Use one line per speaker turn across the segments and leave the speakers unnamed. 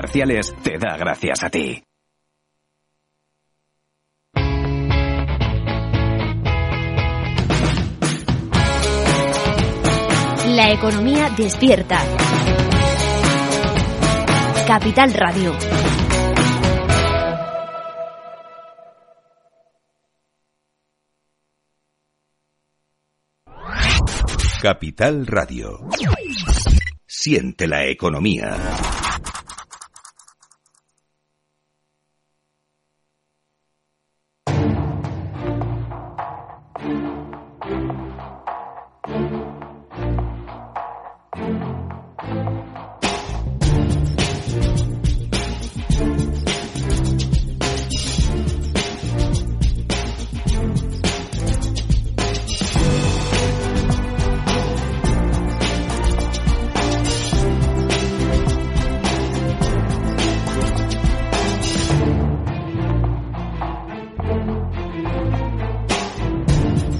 comerciales te da gracias a ti.
La economía despierta. Capital Radio.
Capital Radio. Siente la economía.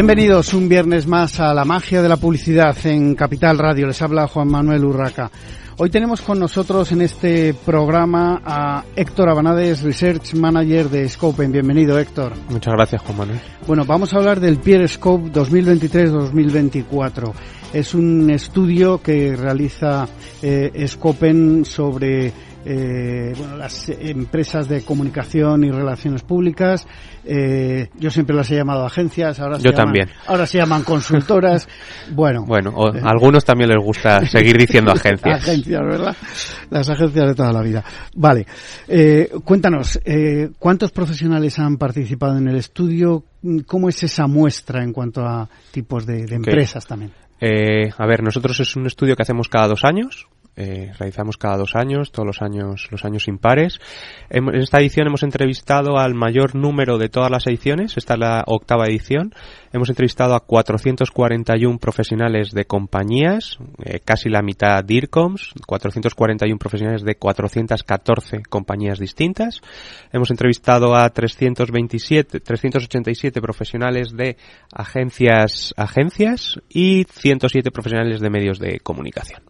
Bienvenidos un viernes más a la magia de la publicidad en Capital Radio. Les habla Juan Manuel Urraca. Hoy tenemos con nosotros en este programa a Héctor Abanades, Research Manager de Scopen. Bienvenido, Héctor.
Muchas gracias, Juan Manuel.
Bueno, vamos a hablar del Peer Scope 2023-2024. Es un estudio que realiza eh, Scopen sobre eh, bueno, las empresas de comunicación y relaciones públicas. Eh, yo siempre las he llamado agencias, ahora se
Yo
llaman,
también.
ahora se llaman consultoras. bueno,
Bueno, o- a algunos también les gusta seguir diciendo agencias.
agencias, ¿verdad? Las agencias de toda la vida. Vale, eh, cuéntanos, eh, ¿cuántos profesionales han participado en el estudio? ¿Cómo es esa muestra en cuanto a tipos de, de empresas también?
Eh, a ver, nosotros es un estudio que hacemos cada dos años. Eh, realizamos cada dos años, todos los años, los años impares. En esta edición hemos entrevistado al mayor número de todas las ediciones. Esta es la octava edición. Hemos entrevistado a 441 profesionales de compañías, eh, casi la mitad DIRCOMs, 441 profesionales de 414 compañías distintas. Hemos entrevistado a 327, 387 profesionales de agencias, agencias y 107 profesionales de medios de comunicación.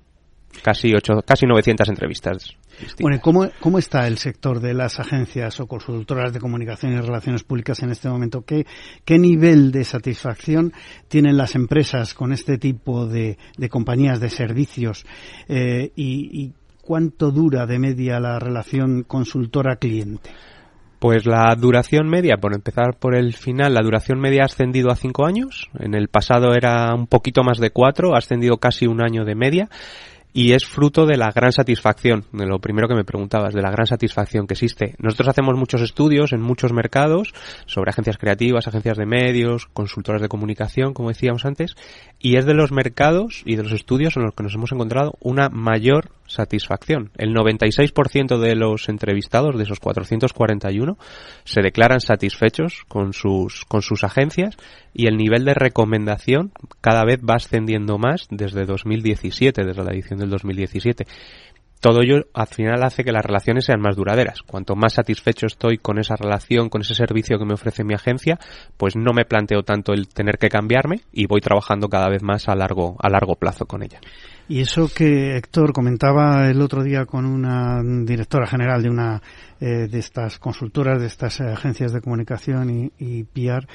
Casi ocho, casi 900 entrevistas. distintas.
Bueno, ¿y ¿cómo, ¿cómo está el sector de las agencias o consultoras de comunicación y relaciones públicas en este momento? ¿Qué, qué nivel de satisfacción tienen las empresas con este tipo de, de compañías de servicios? Eh, y, y cuánto dura de media la relación consultora-cliente?
Pues la duración media, por empezar por el final, la duración media ha ascendido a cinco años. En el pasado era un poquito más de cuatro, ha ascendido casi un año de media. Y es fruto de la gran satisfacción, de lo primero que me preguntabas, de la gran satisfacción que existe. Nosotros hacemos muchos estudios en muchos mercados sobre agencias creativas, agencias de medios, consultoras de comunicación, como decíamos antes, y es de los mercados y de los estudios en los que nos hemos encontrado una mayor satisfacción. El 96% de los entrevistados, de esos 441, se declaran satisfechos con sus, con sus agencias y el nivel de recomendación cada vez va ascendiendo más desde 2017, desde la edición del 2017 todo ello al final hace que las relaciones sean más duraderas. Cuanto más satisfecho estoy con esa relación, con ese servicio que me ofrece mi agencia, pues no me planteo tanto el tener que cambiarme y voy trabajando cada vez más a largo, a largo plazo con ella.
Y eso que Héctor comentaba el otro día con una directora general de una eh, de estas consultoras, de estas agencias de comunicación y, PR,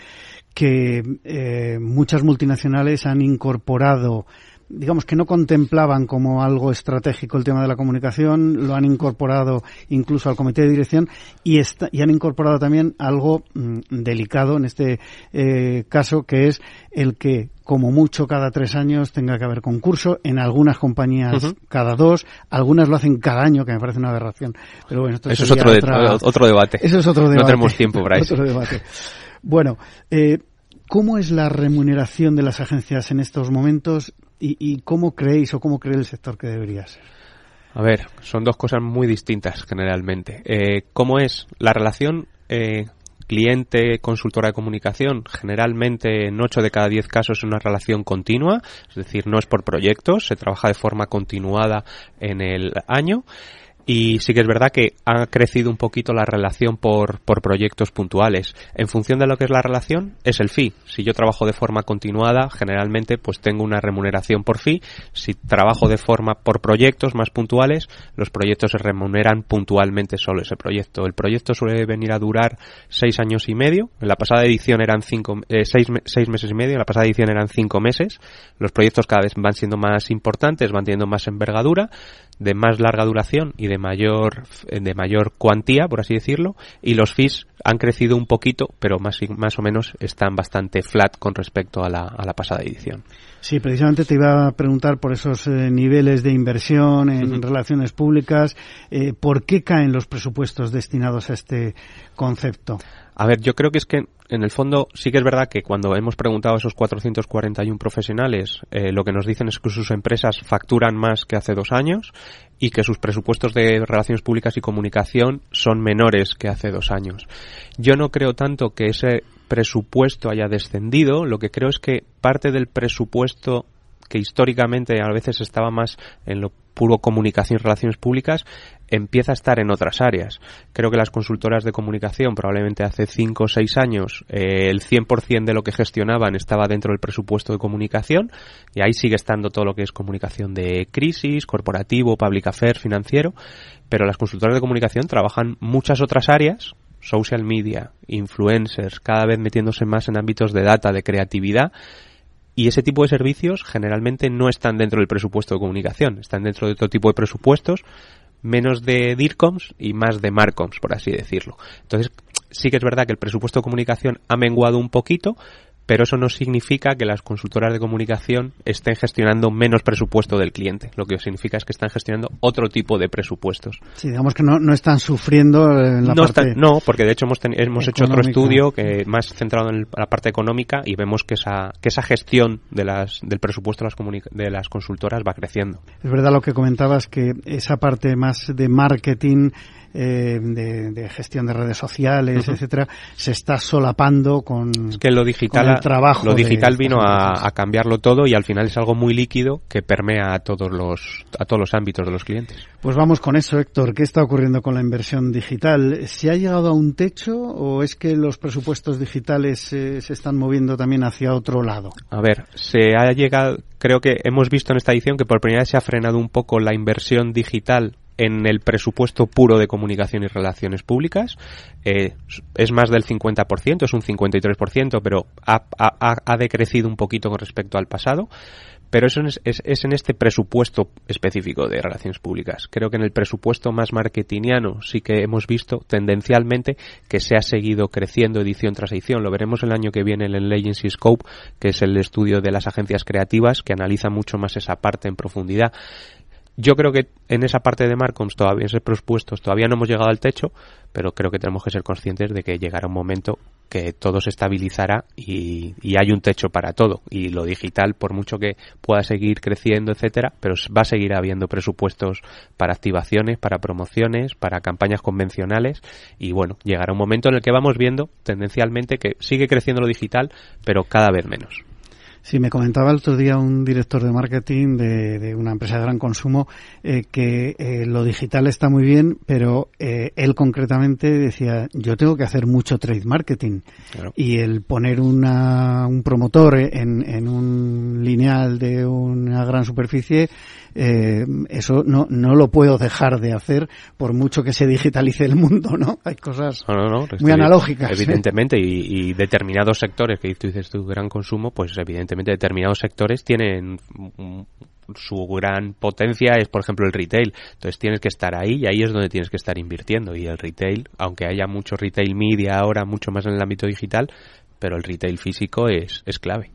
que eh, muchas multinacionales han incorporado digamos que no contemplaban como algo estratégico el tema de la comunicación, lo han incorporado incluso al comité de dirección y, y han incorporado también algo mm, delicado en este eh, caso, que es el que como mucho cada tres años tenga que haber concurso, en algunas compañías cada dos, algunas lo hacen cada año, que me parece una aberración. Pero bueno, esto
eso es otro, otro debate.
Eso es otro debate.
No tenemos tiempo para eso.
Otro debate. Bueno, eh, ¿Cómo es la remuneración de las agencias en estos momentos y, cómo creéis o cómo cree el sector que debería ser?
A ver, son dos cosas muy distintas generalmente. Eh, ¿Cómo es la relación eh, cliente-consultora de comunicación? Generalmente en 8 de cada 10 casos es una relación continua, es decir, no es por proyectos, se trabaja de forma continuada en el año. Y sí que es verdad que ha crecido un poquito la relación por, por proyectos puntuales. En función de lo que es la relación, es el fee. Si yo trabajo de forma continuada, generalmente pues tengo una remuneración por fee. Si trabajo de forma por proyectos más puntuales, los proyectos se remuneran puntualmente solo ese proyecto. El proyecto suele venir a durar seis años y medio. En la pasada edición eran cinco, eh, seis, seis meses y medio. En la pasada edición eran cinco meses. Los proyectos cada vez van siendo más importantes, van teniendo más envergadura de más larga duración y de mayor de mayor cuantía, por así decirlo, y los fees han crecido un poquito, pero más, más o menos están bastante flat con respecto a la, a la pasada edición.
Sí, precisamente te iba a preguntar por esos eh, niveles de inversión en relaciones públicas, eh, ¿por qué caen los presupuestos destinados a este concepto?
A ver, yo creo que es que en el fondo sí que es verdad que cuando hemos preguntado a esos 441 profesionales, eh, lo que nos dicen es que sus empresas facturan más que hace dos años y que sus presupuestos de relaciones públicas y comunicación son menores que hace dos años. Yo no creo tanto que ese presupuesto haya descendido, lo que creo es que parte del presupuesto que históricamente a veces estaba más en lo puro comunicación y relaciones públicas, empieza a estar en otras áreas. Creo que las consultoras de comunicación, probablemente hace 5 o 6 años, eh, el 100% de lo que gestionaban estaba dentro del presupuesto de comunicación, y ahí sigue estando todo lo que es comunicación de crisis, corporativo, public affairs, financiero, pero las consultoras de comunicación trabajan muchas otras áreas, social media, influencers, cada vez metiéndose más en ámbitos de data, de creatividad, y ese tipo de servicios generalmente no están dentro del presupuesto de comunicación, están dentro de otro tipo de presupuestos, menos de DIRCOMS y más de MARCOMS, por así decirlo. Entonces, sí que es verdad que el presupuesto de comunicación ha menguado un poquito, pero eso no significa que las consultoras de comunicación estén gestionando menos presupuesto del cliente. Lo que significa es que están gestionando otro tipo de presupuestos.
Sí, digamos que no, no están sufriendo en la
no
parte
No, porque de hecho hemos, hemos hecho otro estudio que más centrado en la parte económica y vemos que esa, que esa gestión de las, del presupuesto de las, de las consultoras va creciendo.
Es verdad lo que comentabas, que esa parte más de marketing eh, de, gestión de redes sociales, etcétera, se está solapando con,
que lo digital,
el trabajo.
Lo digital vino a, cambiarlo todo y al final es algo muy líquido que permea a todos los a todos los ámbitos de los clientes.
Pues vamos con eso, Héctor. ¿Qué está ocurriendo con la inversión digital? ¿Se ha llegado a un techo o es que los presupuestos digitales eh, se están moviendo también hacia otro lado?
A ver, se ha llegado, creo que hemos visto en esta edición que por primera vez se ha frenado un poco la inversión digital en el presupuesto puro de comunicación y relaciones públicas. Eh, es más del 50%, es un 53%, pero ha, ha, decrecido un poquito con respecto al pasado. Pero eso es, es, en este presupuesto específico de relaciones públicas. Creo que en el presupuesto más marketingiano sí que hemos visto tendencialmente que se ha seguido creciendo edición tras edición. Lo veremos el año que viene en el Agency Scope, que es el estudio de las agencias creativas, que analiza mucho más esa parte en profundidad yo creo que en esa parte de Marcoms todavía, esos presupuestos, todavía no hemos llegado al techo, pero creo que tenemos que ser conscientes de que llegará un momento que todo se estabilizará y, hay un techo para todo. Y lo digital, por mucho que pueda seguir creciendo, etcétera, pero va a seguir habiendo presupuestos para activaciones, para promociones, para campañas convencionales. Y bueno, llegará un momento en el que vamos viendo tendencialmente que sigue creciendo lo digital, pero cada vez menos.
Sí, me comentaba el otro día un director de marketing de, una empresa de gran consumo eh, que eh, lo digital está muy bien, pero eh, él concretamente decía, yo tengo que hacer mucho trade marketing y el poner una, un promotor en, en un lineal de una gran superficie eh, eso no, no lo puedo dejar de hacer por mucho que se digitalice el mundo, ¿no? Hay cosas muy analógicas.
Evidentemente, y, determinados sectores, que tú dices tu gran consumo, pues evidentemente determinados sectores tienen su gran potencia es, por ejemplo, el retail. Entonces tienes que estar ahí y ahí es donde tienes que estar invirtiendo. Y el retail, aunque haya mucho retail media ahora, mucho más en el ámbito digital, pero el retail físico es, es clave.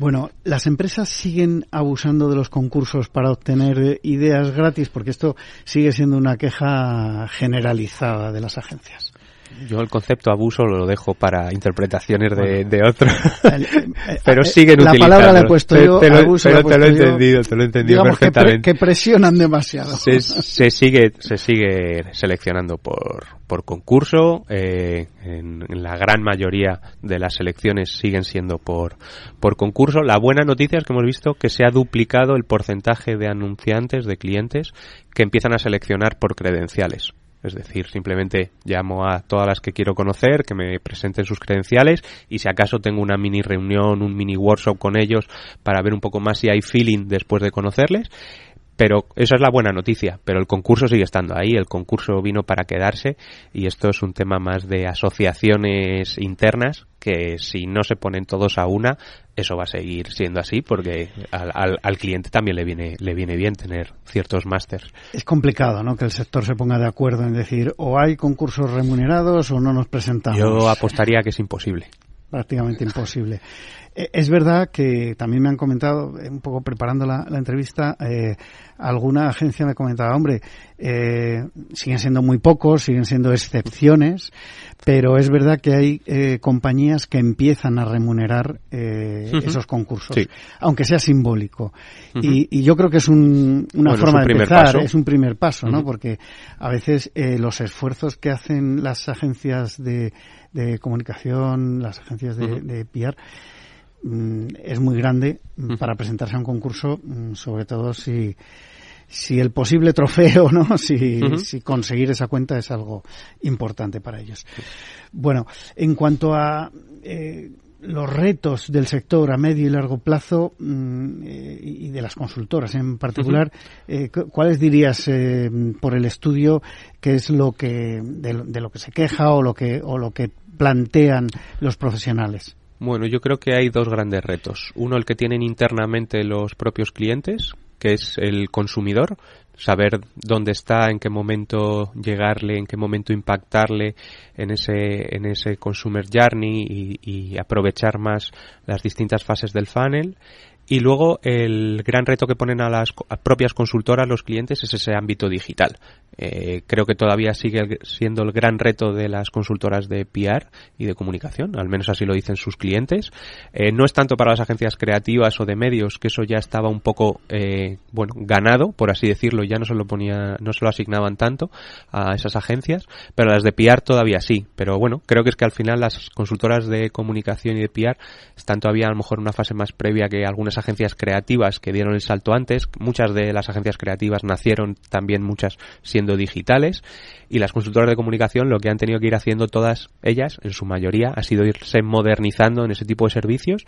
Bueno, las empresas siguen abusando de los concursos para obtener ideas gratis porque esto sigue siendo una queja generalizada de las agencias.
Yo el concepto abuso lo dejo para interpretaciones de, de otros, pero siguen
la
utilizando.
La palabra la he puesto yo,
pero,
abuso
pero te lo he entendido, te lo he entendido perfectamente.
Que, presionan demasiado.
Se, se, sigue, se sigue seleccionando por, por concurso, eh, en, en, la gran mayoría de las selecciones siguen siendo por, por concurso. La buena noticia es que hemos visto que se ha duplicado el porcentaje de anunciantes, de clientes, que empiezan a seleccionar por credenciales. Es decir, simplemente llamo a todas las que quiero conocer, que me presenten sus credenciales y si acaso tengo una mini reunión, un mini workshop con ellos para ver un poco más si hay feeling después de conocerles. Pero esa es la buena noticia, pero el concurso sigue estando ahí, el concurso vino para quedarse y esto es un tema más de asociaciones internas que si no se ponen todos a una, eso va a seguir siendo así porque al, al, cliente también le viene, le viene bien tener ciertos másters.
Es complicado, ¿no? Que el sector se ponga de acuerdo en decir o hay concursos remunerados o no nos presentamos.
Yo apostaría que es imposible
prácticamente imposible. Eh, es verdad que también me han comentado, eh, un poco preparando la, entrevista, eh, alguna agencia me comentaba, hombre, siguen siendo muy pocos, siguen siendo excepciones, pero es verdad que hay compañías que empiezan a remunerar esos concursos, aunque sea simbólico. y, yo creo que es una forma de empezar, es un primer paso, ¿no? Porque a veces los esfuerzos que hacen las agencias de, comunicación, las agencias de, de PR, es muy grande para presentarse a un concurso, mm, sobre todo si, si el posible trofeo, ¿no? Si, si, conseguir esa cuenta es algo importante para ellos. Bueno, en cuanto a eh, los retos del sector a medio y largo plazo mm, eh, y de las consultoras en particular, eh, ¿cuáles dirías por el estudio que es lo que de, de, lo que se queja o lo que o lo que plantean los profesionales?
Bueno, yo creo que hay dos grandes retos. Uno, el que tienen internamente los propios clientes, que es el consumidor, saber dónde está, en qué momento llegarle, en qué momento impactarle en ese, en ese consumer journey y, y aprovechar más las distintas fases del funnel. Y luego el gran reto que ponen a las propias consultoras, los clientes, es ese ámbito digital. Eh, creo que todavía sigue siendo el gran reto de las consultoras de PR y de comunicación, al menos así lo dicen sus clientes. Eh, no es tanto para las agencias creativas o de medios, que eso ya estaba un poco, eh, bueno, ganado, por así decirlo, ya no se lo ponía, no se lo asignaban tanto a esas agencias, pero las de PR todavía sí. Pero bueno, creo que es que al final las consultoras de comunicación y de PR están todavía a lo mejor en una fase más previa que algunas agencias creativas que dieron el salto antes. Muchas de las agencias creativas nacieron también muchas siendo digitales y las consultoras de comunicación lo que han tenido que ir haciendo todas ellas, en su mayoría, ha sido irse modernizando en ese tipo de servicios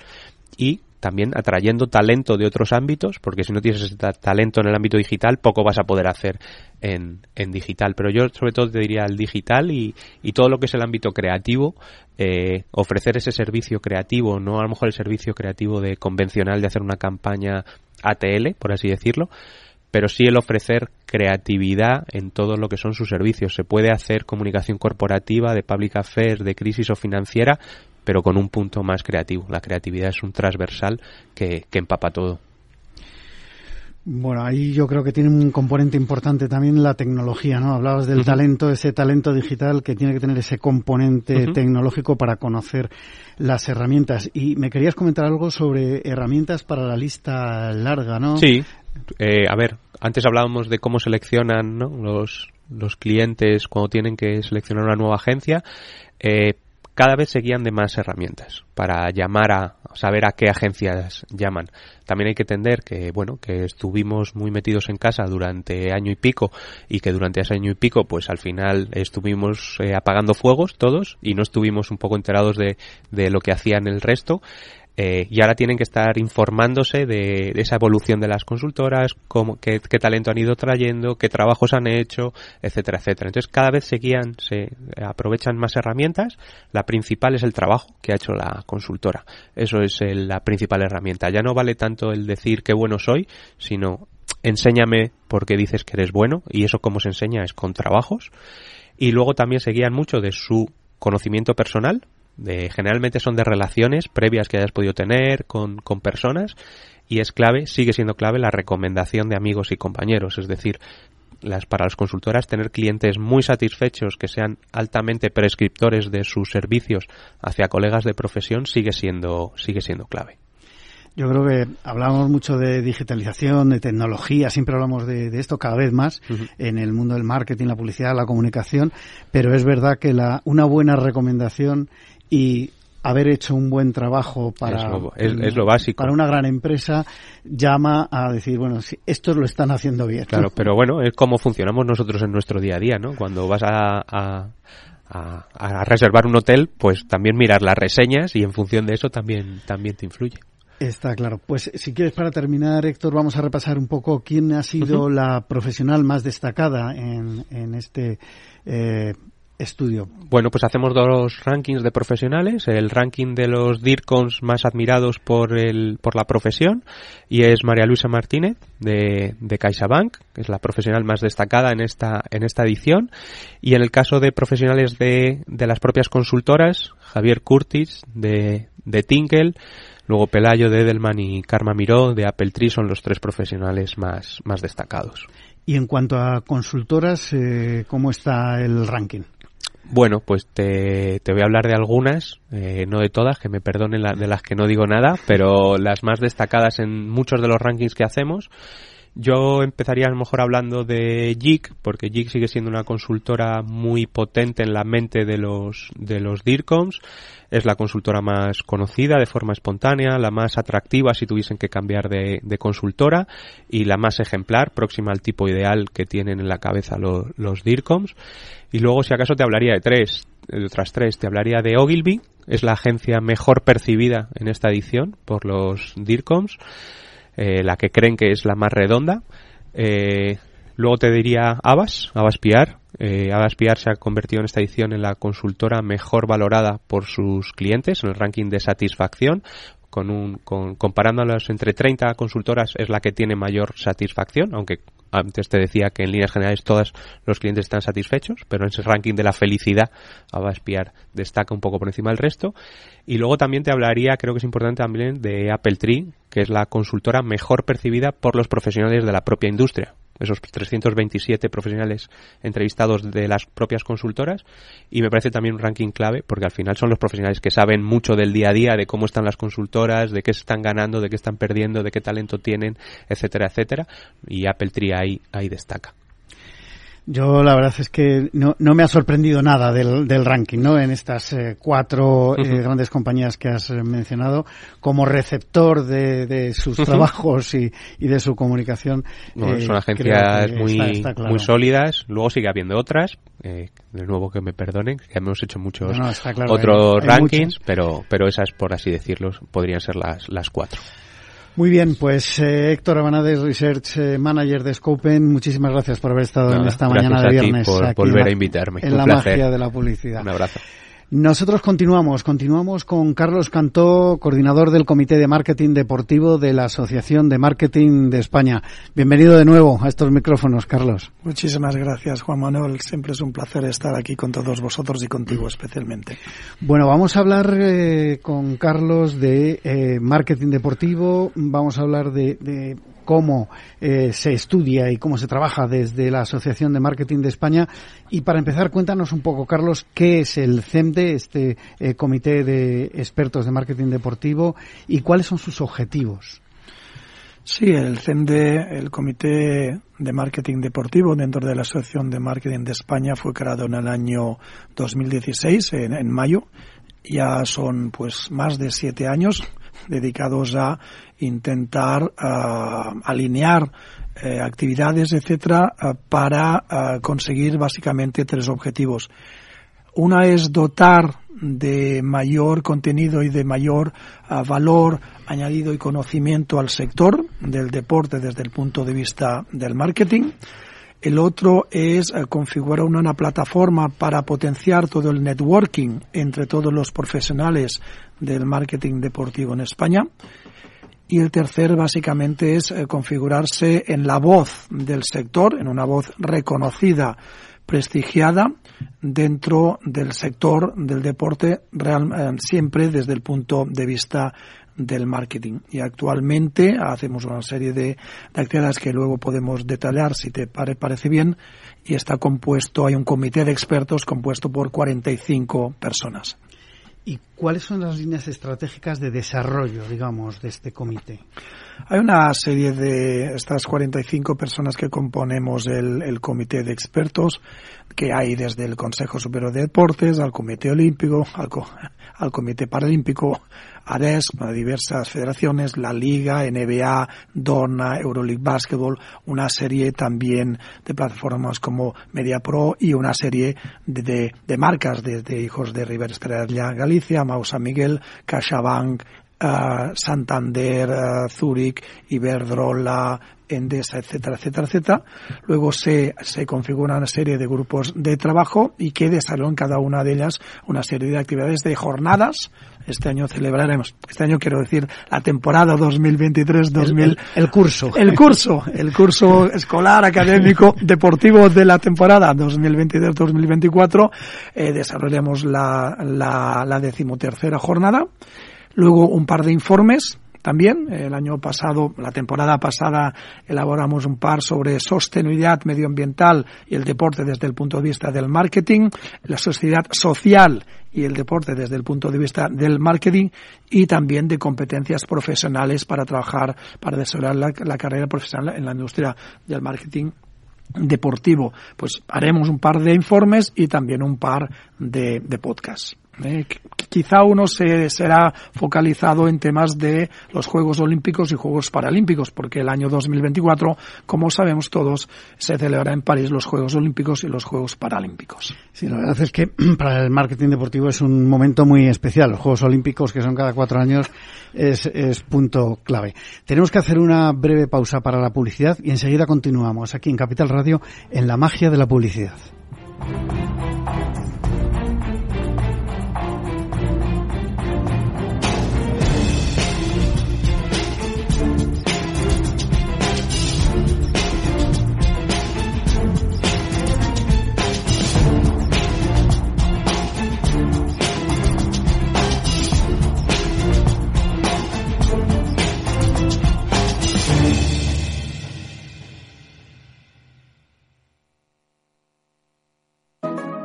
y también atrayendo talento de otros ámbitos, porque si no tienes ese talento en el ámbito digital, poco vas a poder hacer en, en digital. Pero yo sobre todo te diría el digital y, y todo lo que es el ámbito creativo, eh, ofrecer ese servicio creativo, no a lo mejor el servicio creativo de convencional de hacer una campaña ATL, por así decirlo, pero sí el ofrecer creatividad en todo lo que son sus servicios. Se puede hacer comunicación corporativa, de public affairs, de crisis o financiera, pero con un punto más creativo. La creatividad es un transversal que, empapa todo.
Bueno, ahí yo creo que tiene un componente importante también la tecnología, ¿no? Hablabas del talento, ese talento digital que tiene que tener ese componente tecnológico para conocer las herramientas. Y me querías comentar algo sobre herramientas para la lista larga, ¿no?
Sí. Eh, a ver, antes hablábamos de cómo seleccionan los, los clientes cuando tienen que seleccionar una nueva agencia. Eh, cada vez se guían de más herramientas para llamar a saber a qué agencias llaman. También hay que entender que, bueno, que estuvimos muy metidos en casa durante año y pico y que durante ese año y pico, pues al final estuvimos eh, apagando fuegos todos y no estuvimos un poco enterados de, de lo que hacían el resto. Eh, y ahora tienen que estar informándose de, esa evolución de las consultoras, cómo, qué, talento han ido trayendo, qué trabajos han hecho, etcétera, etcétera. Entonces cada vez se guían, se aprovechan más herramientas. La principal es el trabajo que ha hecho la consultora. Eso es la principal herramienta. Ya no vale tanto el decir qué bueno soy, sino enséñame por qué dices que eres bueno y eso como se enseña es con trabajos. Y luego también se guían mucho de su conocimiento personal, de, generalmente son de relaciones previas que hayas podido tener con, con personas y es clave, sigue siendo clave la recomendación de amigos y compañeros, es decir, las, para las consultoras tener clientes muy satisfechos que sean altamente prescriptores de sus servicios hacia colegas de profesión sigue siendo, sigue siendo clave.
Yo creo que hablamos mucho de digitalización, de tecnología, siempre hablamos de, esto cada vez más en el mundo del marketing, la publicidad, la comunicación, pero es verdad que la, una buena recomendación y haber hecho un buen trabajo para
es lo, básico.
para una gran empresa llama a decir bueno si estos lo están haciendo bien
claro pero bueno es como funcionamos nosotros en nuestro día a día no cuando vas a, a, a, reservar un hotel pues también mirar las reseñas y en función de eso también también te influye.
Está claro. Pues si quieres para terminar, Héctor, vamos a repasar un poco quién ha sido la profesional más destacada en, en este eh, estudio?
Bueno, pues hacemos dos rankings de profesionales. El ranking de los DIRCONs más admirados por, el, por la profesión y es María Luisa Martínez de, de CaixaBank, que es la profesional más destacada en esta, en esta edición. Y en el caso de profesionales de, de las propias consultoras, Javier Curtis de, de Tinkel, luego Pelayo de Edelman y Karma Miró de Apple Tree son los tres profesionales más, más destacados.
Y en cuanto a consultoras, eh, ¿cómo está el ranking?
Bueno, pues te, voy a hablar de algunas, eh, no de todas, que me perdonen de las que no digo nada, pero las más destacadas en muchos de los rankings que hacemos. Yo empezaría a lo mejor hablando de JIC, porque JIC sigue siendo una consultora muy potente en la mente de los, de los DIRCOMs. Es la consultora más conocida de forma espontánea, la más atractiva si tuviesen que cambiar de, de consultora y la más ejemplar, próxima al tipo ideal que tienen en la cabeza los DIRCOMs. Y luego, si acaso, te hablaría de tres, de otras tres. Te hablaría de Ogilvy, es la agencia mejor percibida en esta edición por los DIRCOMs, eh, la que creen que es la más redonda. Eh, luego te diría Abbas, Abbas PR. Eh, se ha convertido en esta edición en la consultora mejor valorada por sus clientes en el ranking de satisfacción. Con un, con, comparándolas entre 30 consultoras es la que tiene mayor satisfacción, aunque antes te decía que en líneas generales todos los clientes están satisfechos, pero en ese ranking de la felicidad espiar destaca un poco por encima del resto. Y luego también te hablaría, creo que es importante también, de Apple Tree, que es la consultora mejor percibida por los profesionales de la propia industria esos 327 profesionales entrevistados de las propias consultoras y me parece también un ranking clave porque al final son los profesionales que saben mucho del día a día, de cómo están las consultoras, de qué están ganando, de qué están perdiendo, de qué talento tienen, etcétera, etcétera y Apple Tree ahí, ahí destaca.
Yo la verdad es que no, no me ha sorprendido nada del, del ranking, ¿no? En estas eh, cuatro eh, grandes compañías que has eh, mencionado, como receptor de, de sus trabajos y, y, de su comunicación.
son agencias muy, muy sólidas. Luego sigue habiendo otras. de nuevo que me perdonen, que hemos hecho muchos otros rankings, pero, pero esas, por así decirlo, podrían ser las, las cuatro.
Muy bien, pues eh, Héctor Abanades, Research eh, Manager de Scopen, muchísimas gracias por haber estado en esta mañana de viernes.
por volver a invitarme.
En la magia de la publicidad.
Un abrazo.
Nosotros continuamos, continuamos con Carlos Cantó, coordinador del Comité de Marketing Deportivo de la Asociación de Marketing de España. Bienvenido de nuevo a estos micrófonos, Carlos.
Muchísimas gracias, Juan Manuel. Siempre es un placer estar aquí con todos vosotros y contigo especialmente.
Bueno, vamos a hablar eh, con Carlos de eh, marketing deportivo, vamos a hablar de, de cómo eh, se estudia y cómo se trabaja desde la Asociación de Marketing de España. Y para empezar, cuéntanos un poco, Carlos, qué es el CEMDE, este eh, Comité de Expertos de Marketing Deportivo, y cuáles son sus objetivos.
Sí, el CEMDE, el Comité de Marketing Deportivo dentro de la Asociación de Marketing de España fue creado en el año 2016, en, en mayo. Ya son pues más de siete años dedicados a intentar uh, alinear eh, actividades, etcétera, uh, para conseguir básicamente tres objetivos. Una es dotar de mayor contenido y de mayor valor añadido y conocimiento al sector del deporte desde el punto de vista del marketing. El otro es configurar una, una, plataforma para potenciar todo el networking entre todos los profesionales del marketing deportivo en España. Y el tercer básicamente es eh, configurarse en la voz del sector, en una voz reconocida, prestigiada dentro del sector del deporte, real, eh, siempre desde el punto de vista del marketing. Y actualmente hacemos una serie de, de actividades que luego podemos detallar si te pare, parece bien y está compuesto, hay un comité de expertos compuesto por 45 personas.
¿Y cuáles son las líneas estratégicas de desarrollo, digamos, de este comité?
Hay una serie de estas 45 personas que componemos el, comité de expertos, que hay desde el Consejo Superior de Deportes al Comité Olímpico, al, Comité Paralímpico, ADES, diversas federaciones, la Liga, NBA, Donna, Euroleague Basketball, una serie también de plataformas como MediaPro y una serie de marcas desde Hijos de River Estrella Galicia, Palamau, San Miguel, CaixaBank, eh, Santander, eh, Zúrich, Iberdrola, Endesa, etcétera, etcétera, etcétera. Luego se, se configura una serie de grupos de trabajo y que desarrollan cada una de ellas una serie de actividades de jornadas. Este año celebraremos, este año quiero decir, la temporada 2023-2000.
El, el, el, curso.
El curso, el curso escolar, académico, deportivo de la temporada 2023-2024. Eh, desarrollamos la, la, la decimotercera jornada. Luego un par de informes también. El año pasado, la temporada pasada, elaboramos un par sobre sostenibilidad medioambiental y el deporte desde el punto de vista del marketing, la sociedad social y el deporte desde el punto de vista del marketing y también de competencias profesionales para trabajar, para desarrollar la, carrera profesional en la industria del marketing deportivo. Pues haremos un par de informes y también un par de, de podcasts. Eh, quizá uno se será focalizado en temas de los Juegos Olímpicos y Juegos Paralímpicos, porque el año 2024, como sabemos todos, se celebra en París los Juegos Olímpicos y los Juegos Paralímpicos.
Sí, la verdad es que para el marketing deportivo es un momento muy especial. Los Juegos Olímpicos, que son cada cuatro años, es, es punto clave. Tenemos que hacer una breve pausa para la publicidad y enseguida continuamos aquí en Capital Radio en la magia de la publicidad.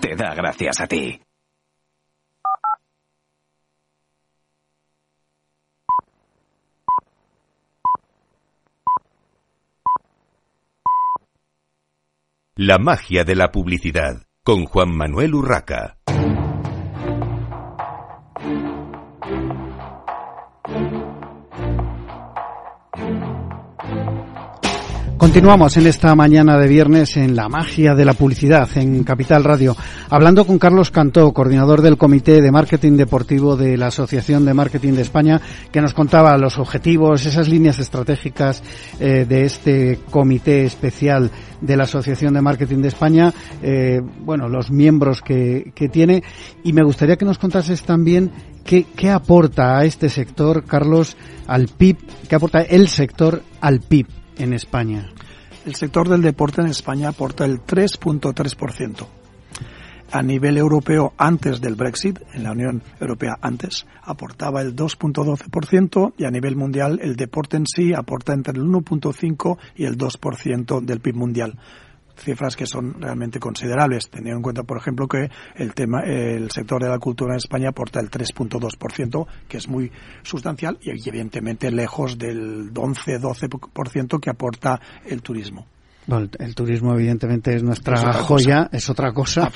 te da gracias a ti.
La magia de la publicidad con Juan Manuel Urraca.
Continuamos en esta mañana de viernes en la magia de la publicidad en Capital Radio, hablando con Carlos Cantó, coordinador del Comité de Marketing Deportivo de la Asociación de Marketing de España, que nos contaba los objetivos, esas líneas estratégicas eh, de este comité especial de la Asociación de Marketing de España, eh, bueno, los miembros que, que tiene, y me gustaría que nos contases también qué, qué aporta a este sector, Carlos, al PIB, qué aporta el sector al PIB en España?
El sector del deporte en España aporta el 3.3%. A nivel europeo, antes del Brexit, en la Unión Europea antes, aportaba el 2.12% y a nivel mundial el deporte en sí aporta entre el 1.5 y el 2% del PIB mundial cifras que son realmente considerables, teniendo en cuenta, por ejemplo, que el tema, el sector de la cultura en España aporta el 3.2%, que es muy sustancial y evidentemente lejos del 11-12% que aporta el turismo.
Bueno, el turismo evidentemente es nuestra joya, es otra cosa.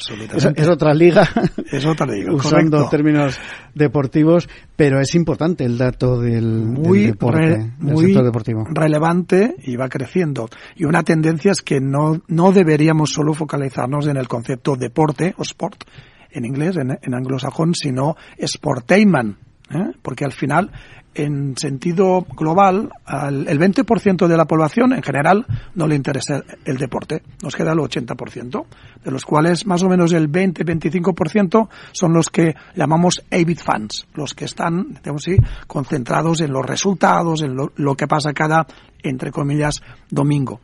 Es, otra liga,
es otra liga,
usando
correcto.
términos deportivos, pero es importante el dato del,
muy
del deporte,
re,
del
muy
sector deportivo.
relevante y va creciendo. Y una tendencia es que no, no deberíamos solo focalizarnos en el concepto deporte o sport en inglés, en, en anglosajón, sino sportainment, ¿eh? porque al final en sentido global, al, el 20% de la población en general no le interesa el deporte. Nos queda el 80%, de los cuales más o menos el 20-25% son los que llamamos avid fans, los que están, digamos así, concentrados en los resultados, en lo, lo que pasa cada, entre comillas, domingo.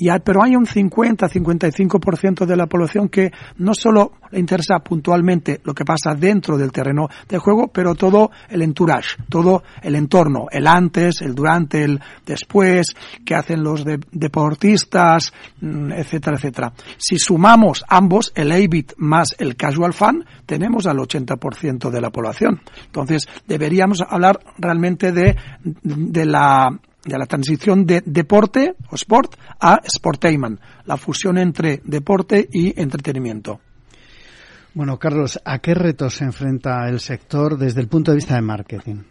Y hay, pero hay un 50-55% de la población que no solo le interesa puntualmente lo que pasa dentro del terreno de juego, pero todo el entourage, todo el entorno, el antes, el durante, el después, qué hacen los de, deportistas, etcétera, etcétera. Si sumamos ambos, el ABIT más el casual fan, tenemos al 80% de la población. Entonces, deberíamos hablar realmente de, de la de la transición de deporte o sport a sportainment, la fusión entre deporte y entretenimiento.
Bueno, Carlos, ¿a qué retos se enfrenta el sector desde el punto de vista de marketing?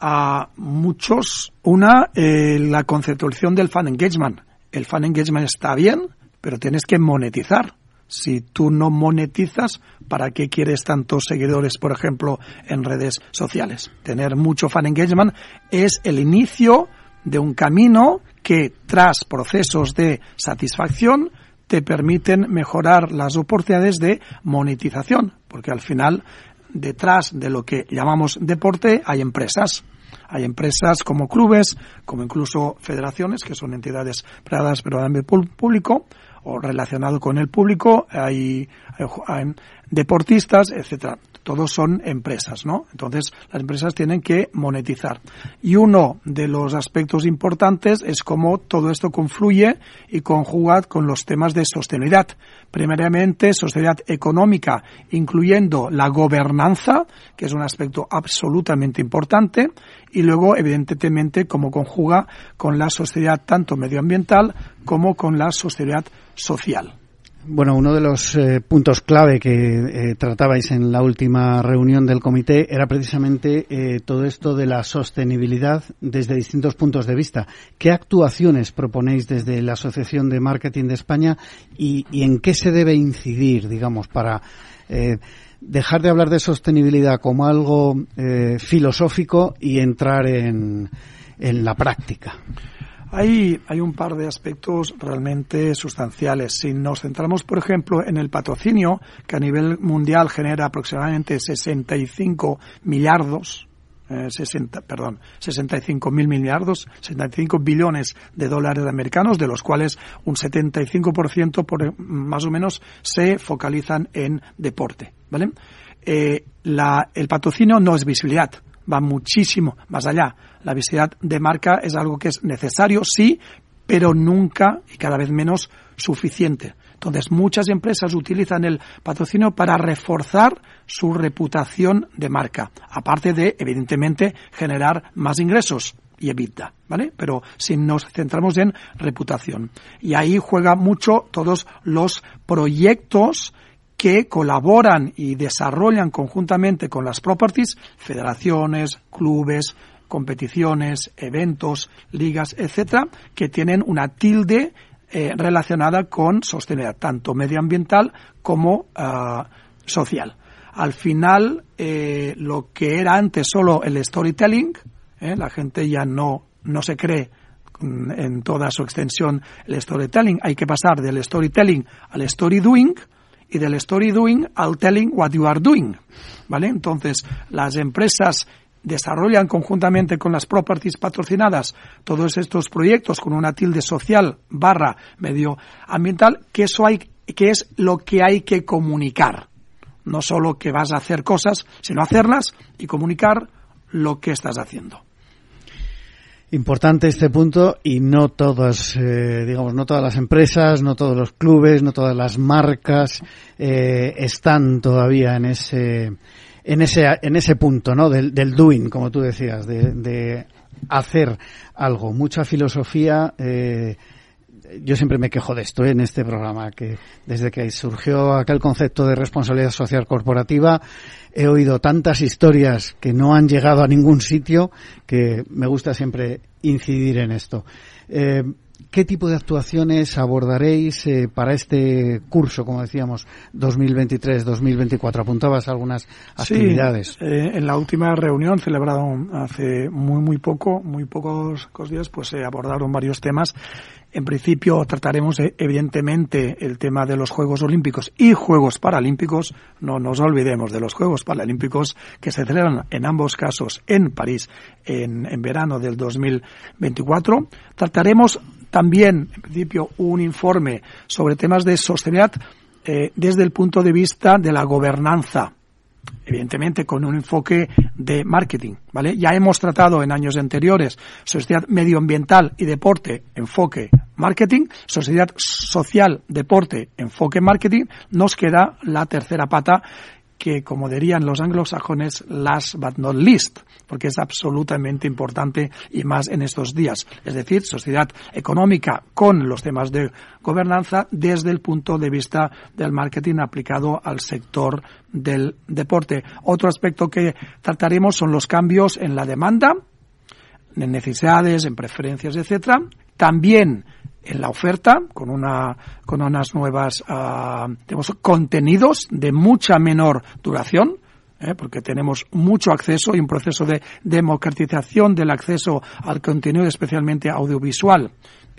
A muchos. Una, eh, la conceptualización del fan engagement. El fan engagement está bien, pero tienes que monetizar. Si tú no monetizas, ¿para qué quieres tantos seguidores, por ejemplo, en redes sociales? Tener mucho fan engagement es el inicio de un camino que, tras procesos de satisfacción, te permiten mejorar las oportunidades de monetización, porque al final, detrás de lo que llamamos deporte, hay empresas. Hay empresas como clubes, como incluso federaciones, que son entidades privadas pero de ámbito público, o relacionado con el público, hay, deportistas, etcétera. Todos son empresas, ¿no? Entonces, las empresas tienen que monetizar. Y uno de los aspectos importantes es cómo todo esto confluye y conjuga con los temas de sostenibilidad. Primeramente, sostenibilidad económica, incluyendo la gobernanza, que es un aspecto absolutamente importante, y luego, evidentemente, cómo conjuga con la sostenibilidad tanto medioambiental como con la sostenibilidad social.
Bueno, uno de los eh, puntos clave que eh, tratabais en la última reunión del comité era precisamente eh, todo esto de la sostenibilidad desde distintos puntos de vista. ¿Qué actuaciones proponéis desde la Asociación de Marketing de España y, y en qué se debe incidir, digamos, para dejar de hablar de sostenibilidad como algo filosófico y entrar en, en la práctica?
Hay, hay un par de aspectos realmente sustanciales. Si nos centramos, por ejemplo, en el patrocinio, que a nivel mundial genera aproximadamente 65 millardos, eh, 60, perdón, 65 mil millardos, 65 billones de dólares americanos, de los cuales un 75% por, más o menos se focalizan en deporte, ¿vale? Eh, la, el patrocinio no es visibilidad, va muchísimo más allá. La visibilidad de marca es algo que es necesario, sí, pero nunca y cada vez menos suficiente. Entonces, muchas empresas utilizan el patrocinio para reforzar su reputación de marca, aparte de, evidentemente, generar más ingresos y evita, ¿vale? Pero si nos centramos en reputación. Y ahí juega mucho todos los proyectos que colaboran y desarrollan conjuntamente con las properties, federaciones, clubes, competiciones, eventos, ligas, etcétera, que tienen una tilde eh, relacionada con sostenibilidad, tanto medioambiental como uh, social. Al final, eh, lo que era antes solo el storytelling, eh, la gente ya no, no se cree en toda su extensión el storytelling. Hay que pasar del storytelling al story doing, y del story doing al telling what you are doing. ¿Vale? Entonces, las empresas desarrollan conjuntamente con las properties patrocinadas todos estos proyectos con una tilde social barra medioambiental, que eso hay, que es lo que hay que comunicar. No solo que vas a hacer cosas, sino hacerlas y comunicar lo que estás haciendo.
Importante este punto y no todas, eh, digamos, no todas las empresas, no todos los clubes, no todas las marcas eh, están todavía en ese, en ese, en ese punto, ¿no? Del, del doing, como tú decías, de, de hacer algo. Mucha filosofía. Eh, yo siempre me quejo de esto ¿eh? en este programa, que desde que surgió aquel concepto de responsabilidad social corporativa, he oído tantas historias que no han llegado a ningún sitio que me gusta siempre incidir en esto. Eh, ¿Qué tipo de actuaciones abordaréis eh, para este curso, como decíamos, 2023-2024? Apuntabas algunas actividades.
Sí, eh, en la última reunión celebrada hace muy muy poco, muy pocos días, pues se abordaron varios temas en principio trataremos eh, evidentemente el tema de los Juegos Olímpicos y Juegos Paralímpicos. No nos olvidemos de los Juegos Paralímpicos que se celebran en ambos casos en París en, en verano del 2024. Trataremos también, en principio, un informe sobre temas de sostenibilidad eh, desde el punto de vista de la gobernanza evidentemente con un enfoque de marketing, ¿vale? Ya hemos tratado en años anteriores sociedad medioambiental y deporte, enfoque marketing, sociedad social, deporte, enfoque marketing, nos queda la tercera pata que, como dirían los anglosajones, last but not least, porque es absolutamente importante y más en estos días. Es decir, sociedad económica con los temas de gobernanza desde el punto de vista del marketing aplicado al sector del deporte. Otro aspecto que trataremos son los cambios en la demanda, en necesidades, en preferencias, etcétera. También en la oferta con una con unas nuevas uh, tenemos contenidos de mucha menor duración ¿eh? porque tenemos mucho acceso y un proceso de democratización del acceso al contenido especialmente audiovisual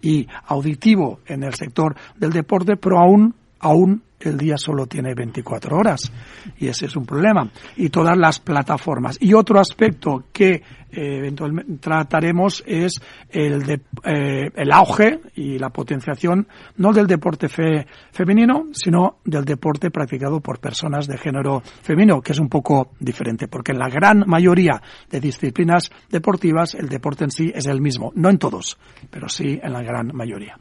y auditivo en el sector del deporte pero aún aún el día solo tiene 24 horas y ese es un problema. Y todas las plataformas. Y otro aspecto que eh, eventualmente trataremos es el de, eh, el auge y la potenciación no del deporte fe, femenino sino del deporte practicado por personas de género femenino que es un poco diferente porque en la gran mayoría de disciplinas deportivas el deporte en sí es el mismo. No en todos pero sí en la gran mayoría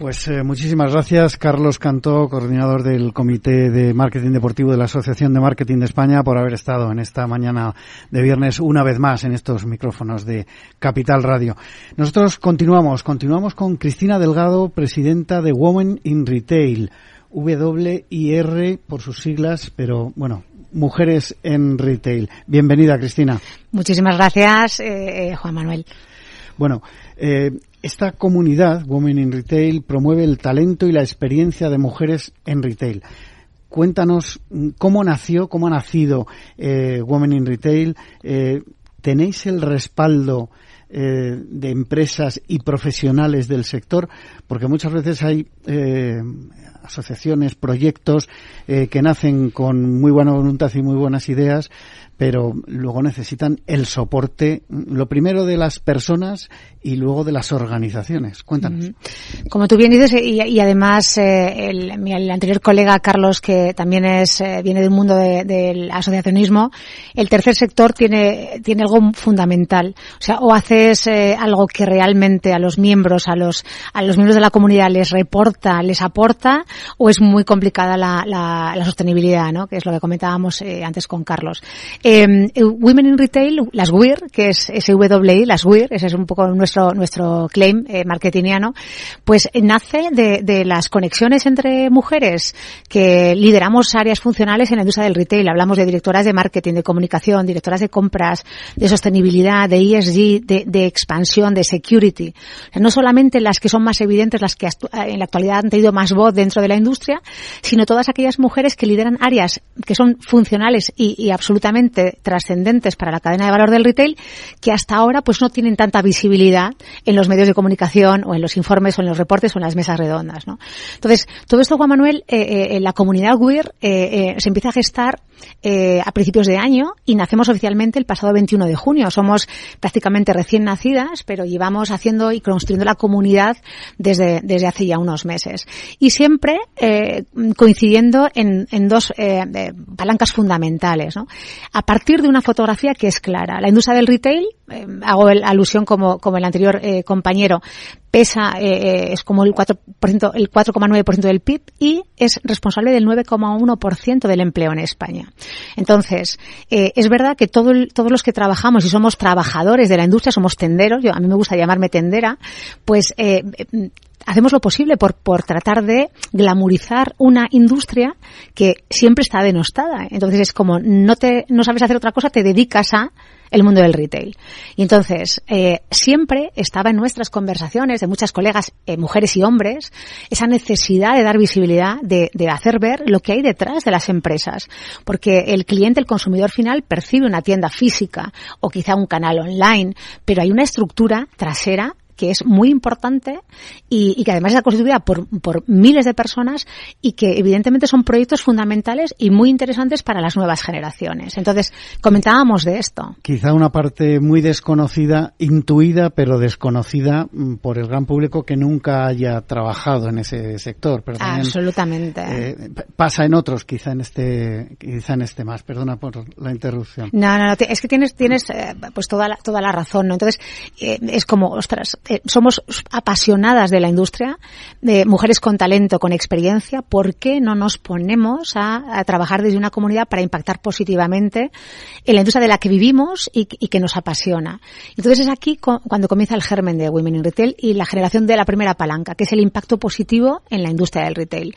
pues eh, muchísimas gracias, Carlos Cantó, coordinador del Comité de Marketing Deportivo de la Asociación de Marketing de España, por haber estado en esta mañana de viernes una vez más en estos micrófonos de Capital Radio. Nosotros continuamos, continuamos con Cristina Delgado, presidenta de Women in Retail, WIR por sus siglas, pero bueno, Mujeres en Retail. Bienvenida, Cristina.
Muchísimas gracias, eh, eh Juan Manuel.
Bueno, eh, esta comunidad, Women in Retail, promueve el talento y la experiencia de mujeres en retail. Cuéntanos mm, cómo nació, cómo ha nacido eh, Women in Retail. Eh, ¿Tenéis el respaldo eh, de empresas y profesionales del sector, porque muchas veces hay asociaciones, proyectos eh, que nacen con muy buena voluntad y muy buenas ideas, pero luego necesitan el soporte, lo primero de las personas y luego de las organizaciones. Cuéntanos.
Como tú bien dices, y, además eh, el, el, anterior colega Carlos, que también es eh, viene del mundo del asociacionismo, el tercer sector tiene, tiene algo fundamental. O sea, o haces eh, algo que realmente a los miembros, a los, a los miembros de la comunidad les reporta, les aporta, o es muy complicada la, la, la sostenibilidad, ¿no? Que es lo que comentábamos antes con Carlos. Eh, Women in Retail, las WIR, que es SWI, las WIR, ese es un poco nuestro, nuestro claim eh, marketingiano, pues nace de, de, las conexiones entre mujeres que lideramos áreas funcionales en la industria del retail. Hablamos de directoras de marketing, de comunicación, directoras de compras, de sostenibilidad, de ESG, de, de expansión, de security. no solamente las que son más evidentes, las que en la actualidad han tenido más voz dentro de la industria, sino todas aquellas mujeres que lideran áreas que son funcionales y, absolutamente trascendentes para la cadena de valor del retail que hasta ahora pues no tienen tanta visibilidad en los medios de comunicación o en los informes o en los reportes o en las mesas redondas. Entonces, todo esto, Juan Manuel, eh, eh, la comunidad WIR eh, se empieza a gestar a principios de año y nacemos oficialmente el pasado 21 de junio. Somos prácticamente recién nacidas, pero llevamos haciendo y construyendo la comunidad desde, desde hace ya unos meses. Y siempre coincidiendo en, en dos palancas fundamentales. ¿no? A partir de una fotografía que es clara. La industria del retail, eh, hago el, alusión como, como el anterior eh, compañero, pesa, eh, eh es como el 4%, el 4,9% del PIB y es responsable del 9,1% del empleo en España. Entonces, eh, es verdad que todo todos los que trabajamos y somos trabajadores de la industria, somos tenderos, yo, a mí me gusta llamarme tendera, pues eh, hacemos lo posible por, por tratar de glamorizar una industria que siempre está denostada. Entonces es como no te, no sabes hacer otra cosa, te dedicas a el mundo del retail. Y entonces, eh, siempre estaba en nuestras conversaciones de muchas colegas, eh, mujeres y hombres, esa necesidad de dar visibilidad, de, de hacer ver lo que hay detrás de las empresas. Porque el cliente, el consumidor final, percibe una tienda física o quizá un canal online, pero hay una estructura trasera que es muy importante y, que además está constituida por, por, miles de personas y que evidentemente son proyectos fundamentales y muy interesantes para las nuevas generaciones. Entonces, comentábamos de esto.
Quizá una parte muy desconocida, intuida, pero desconocida mm, por el gran público que nunca haya trabajado en ese sector. Pero
Absolutamente.
Eh, pasa en otros, quizá en este, quizá en este más. Perdona por la interrupción.
No, no, no es que tienes, tienes eh, pues toda la, toda la razón, ¿no? Entonces, eh, es como, ostras, eh, somos apasionadas de la industria, de mujeres con talento, con experiencia, ¿por qué no nos ponemos a, trabajar desde una comunidad para impactar positivamente en la industria de la que vivimos y, que nos apasiona? Entonces es aquí cuando comienza el germen de Women in Retail y la generación de la primera palanca, que es el impacto positivo en la industria del retail.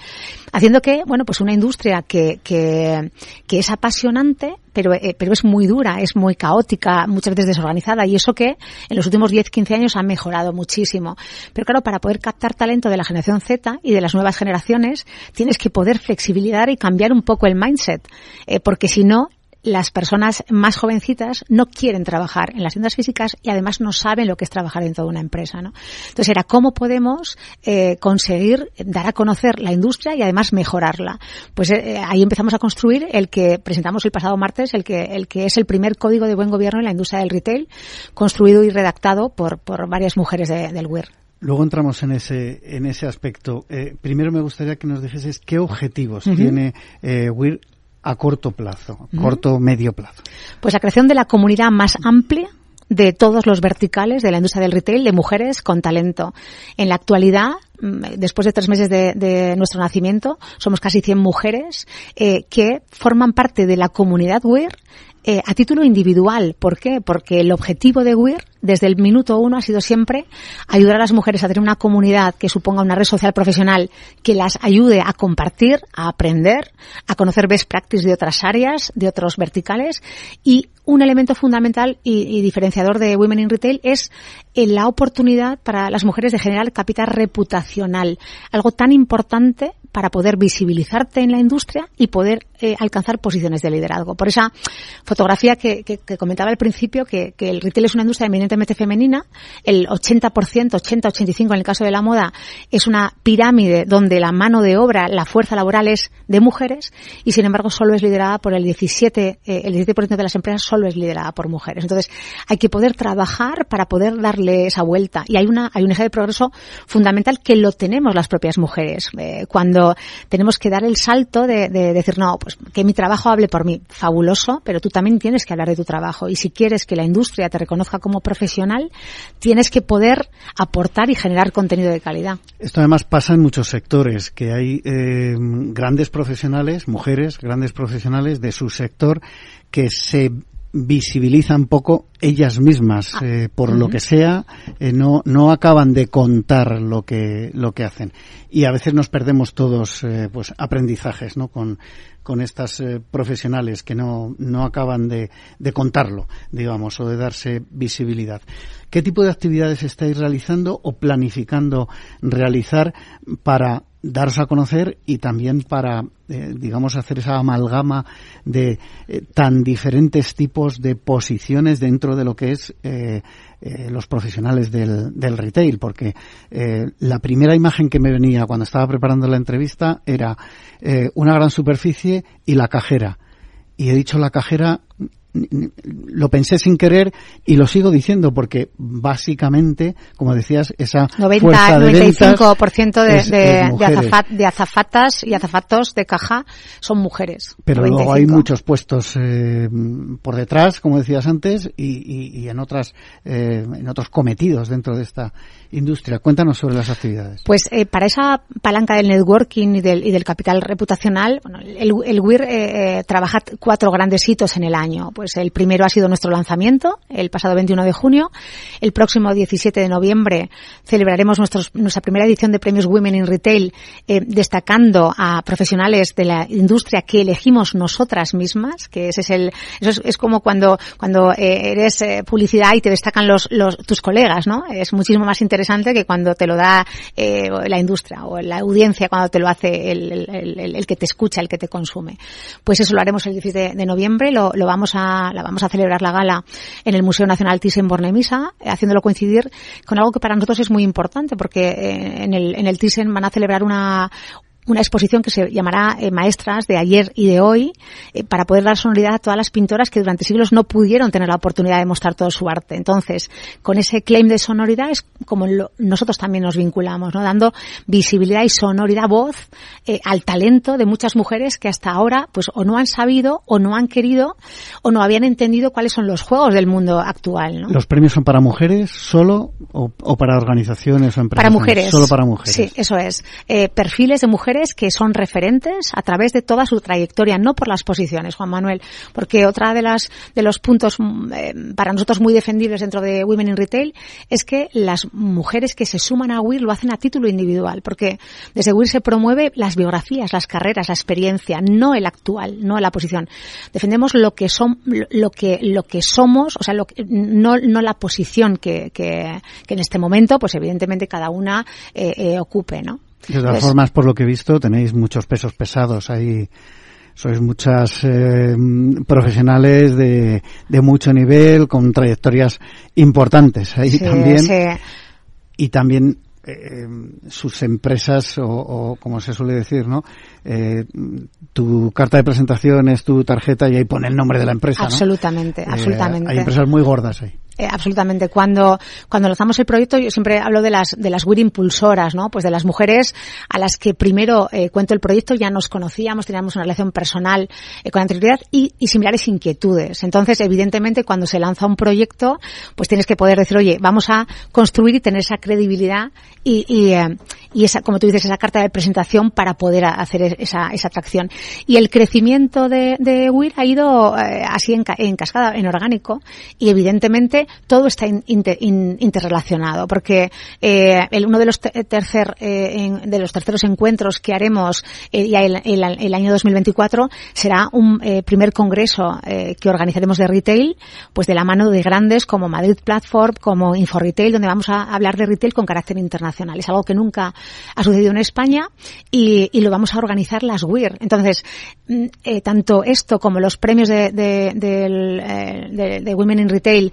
Haciendo que, bueno, pues una industria que, que, que es apasionante pero, eh, pero es muy dura, es muy caótica, muchas veces desorganizada y eso que en los últimos 10-15 años ha mejorado muchísimo. Pero claro, para poder captar talento de la generación Z y de las nuevas generaciones, tienes que poder flexibilizar y cambiar un poco el mindset, eh, porque si no, las personas más jovencitas no quieren trabajar en las tiendas físicas y además no saben lo que es trabajar dentro de una empresa, ¿no? Entonces era cómo podemos eh, conseguir dar a conocer la industria y además mejorarla. Pues eh, ahí empezamos a construir el que presentamos el pasado martes, el que el que es el primer código de buen gobierno en la industria del retail, construido y redactado por por varias mujeres del WIR.
Luego entramos en ese en ese aspecto. Eh, primero me gustaría que nos dijeses qué objetivos tiene eh, WIR a corto plazo, corto medio plazo?
Pues la creación de la comunidad más amplia de todos los verticales de la industria del retail de mujeres con talento. En la actualidad, mm, después de tres meses de, nuestro nacimiento, somos casi 100 mujeres eh, que forman parte de la comunidad WIR eh, a título individual. ¿Por qué? Porque el objetivo de WIR desde el minuto uno ha sido siempre ayudar a las mujeres a tener una comunidad que suponga una red social profesional que las ayude a compartir, a aprender, a conocer best practice de otras áreas, de otros verticales y un elemento fundamental y, diferenciador de Women in Retail es eh, la oportunidad para las mujeres de generar capital reputacional, algo tan importante para poder visibilizarte en la industria y poder eh, alcanzar posiciones de liderazgo. Por esa fotografía que, comentaba al principio, que, el retail es una industria eminentemente femenina, el 80%, 80-85% en el caso de la moda, es una pirámide donde la mano de obra, la fuerza laboral es de mujeres y sin embargo solo es liderada por el 17, eh, el 17% de las empresas solo es liderada por mujeres. Entonces hay que poder trabajar para poder darle esa vuelta y hay una, hay un eje de progreso fundamental que lo tenemos las propias mujeres. Eh, cuando tenemos que dar el salto de, de, decir, no, pues que mi trabajo hable por mí, fabuloso, pero tú también tienes que hablar de tu trabajo y si quieres que la industria te reconozca como profesional, tienes que poder aportar y generar contenido de calidad.
Esto además pasa en muchos sectores, que hay eh, grandes profesionales, mujeres, grandes profesionales de su sector que se visibilizan poco ellas mismas, ah. eh, por lo que sea, eh, no, no acaban de contar lo que, lo que hacen. Y a veces nos perdemos todos, eh, pues, aprendizajes, ¿no? Con, con estas profesionales que no, no acaban de, de contarlo, digamos, o de darse visibilidad. ¿Qué tipo de actividades estáis realizando o planificando realizar para darse a conocer y también para, eh, digamos, hacer esa amalgama de eh, tan diferentes tipos de posiciones dentro de lo que es eh, los profesionales del, del retail, porque la primera imagen que me venía cuando estaba preparando la entrevista era una gran superficie y la cajera. Y he dicho la cajera lo pensé sin querer y lo sigo diciendo porque básicamente, como decías, esa 90, fuerza de
95% de, de, de, azafatas y azafatos de caja son mujeres.
Pero luego hay muchos puestos eh, por detrás, como decías antes, y, y, en otras eh, en otros cometidos dentro de esta industria. Cuéntanos sobre las actividades.
Pues eh, para esa palanca del networking y del, y del capital reputacional, bueno, el, el WIR trabaja cuatro grandes hitos en el año. Pues el primero ha sido nuestro lanzamiento, el pasado 21 de junio. El próximo 17 de noviembre celebraremos nuestros, nuestra primera edición de premios Women in Retail, eh, destacando a profesionales de la industria que elegimos nosotras mismas, que ese es el, eso es, como cuando, cuando eh, eres eh, publicidad y te destacan los, los, tus colegas, ¿no? Es muchísimo más interesante que cuando te lo da la industria o la audiencia, cuando te lo hace el, el, que te escucha, el que te consume. Pues eso lo haremos el 17 de noviembre, lo, lo vamos a, la vamos a celebrar la gala en el Museo Nacional Thyssen-Bornemisza, haciéndolo coincidir con algo que para nosotros es muy importante, porque eh, en el, en el Thyssen van a celebrar una, una exposición que se llamará eh, Maestras de ayer y de hoy eh, para poder dar sonoridad a todas las pintoras que durante siglos no pudieron tener la oportunidad de mostrar todo su arte. Entonces, con ese claim de sonoridad es como nosotros también nos vinculamos, ¿no? dando visibilidad y sonoridad, voz eh, al talento de muchas mujeres que hasta ahora pues o no han sabido o no han querido o no habían entendido cuáles son los juegos del mundo actual. ¿no?
¿Los premios son para mujeres solo o, para organizaciones o empresas?
Para mujeres.
Solo para mujeres.
Sí, eso es. perfiles de mujeres que son referentes a través de toda su trayectoria, no por las posiciones, Juan Manuel, porque otra de las de los puntos mm, eh, para nosotros muy defendibles dentro de Women in Retail es que las mujeres que se suman a WIR lo hacen a título individual, porque desde WIR se promueve las biografías, las carreras, la experiencia, no el actual, no la posición. Defendemos lo que son lo que lo que somos, o sea, lo no no la posición que, que, que en este momento, pues evidentemente cada una eh, eh, ocupe, ¿no?
De todas pues formas, por lo que he visto, tenéis muchos pesos pesados ahí. Sois muchas eh, profesionales de, de mucho nivel, con trayectorias importantes ahí también. Y también eh, sus empresas o, o, como se suele decir, ¿no? Eh, tu carta de presentación es tu tarjeta y ahí pone el nombre de la empresa.
Absolutamente,
¿no?
absolutamente.
hay empresas muy gordas ahí.
Eh, absolutamente. Cuando, cuando lanzamos el proyecto, yo siempre hablo de las, de las WIR impulsoras, ¿no? Pues de las mujeres a las que primero eh, cuento el proyecto, ya nos conocíamos, teníamos una relación personal eh, con anterioridad y, y, similares inquietudes. Entonces, evidentemente, cuando se lanza un proyecto, pues tienes que poder decir, oye, vamos a construir y tener esa credibilidad y, y, eh, esa, como tú dices, esa carta de presentación para poder hacer esa, esa atracción. Y el crecimiento de, de WIR ha ido así en, en cascada, en orgánico, y evidentemente todo está interrelacionado, porque eh, el, uno de los tercer eh, de los terceros encuentros que haremos eh, ya el, el, año 2024 será un primer congreso que organizaremos de retail, pues de la mano de grandes como Madrid Platform, como InfoRetail, donde vamos a hablar de retail con carácter internacional. Es algo que nunca ha sucedido en España y, y lo vamos a organizar las WIR. Entonces, mm, tanto esto como los premios de, de, de, de Women in Retail,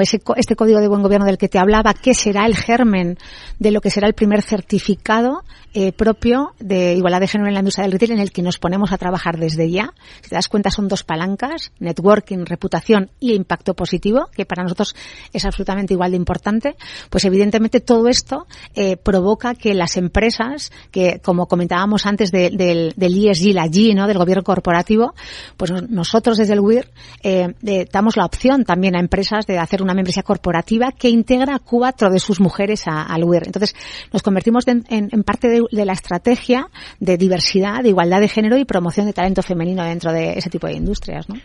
ese, este código de buen gobierno del que te hablaba, que será el germen de lo que será el primer certificado eh, propio de igualdad de género en la industria del retail en el que nos ponemos a trabajar desde ya. Si te das cuenta son dos palancas, networking, reputación y impacto positivo, que para nosotros es absolutamente igual de importante. Pues evidentemente todo esto eh, provoca que las empresas, que como comentábamos antes del, del ESG, la G, ¿no? del gobierno corporativo, pues nosotros desde el WIR eh, damos la opción también a empresas de hacer una membresía corporativa que integra a cuatro de sus mujeres al WIR. Entonces nos convertimos en, en parte de de, la estrategia de diversidad, de igualdad de género y promoción de talento femenino dentro de ese tipo de industrias, ¿no?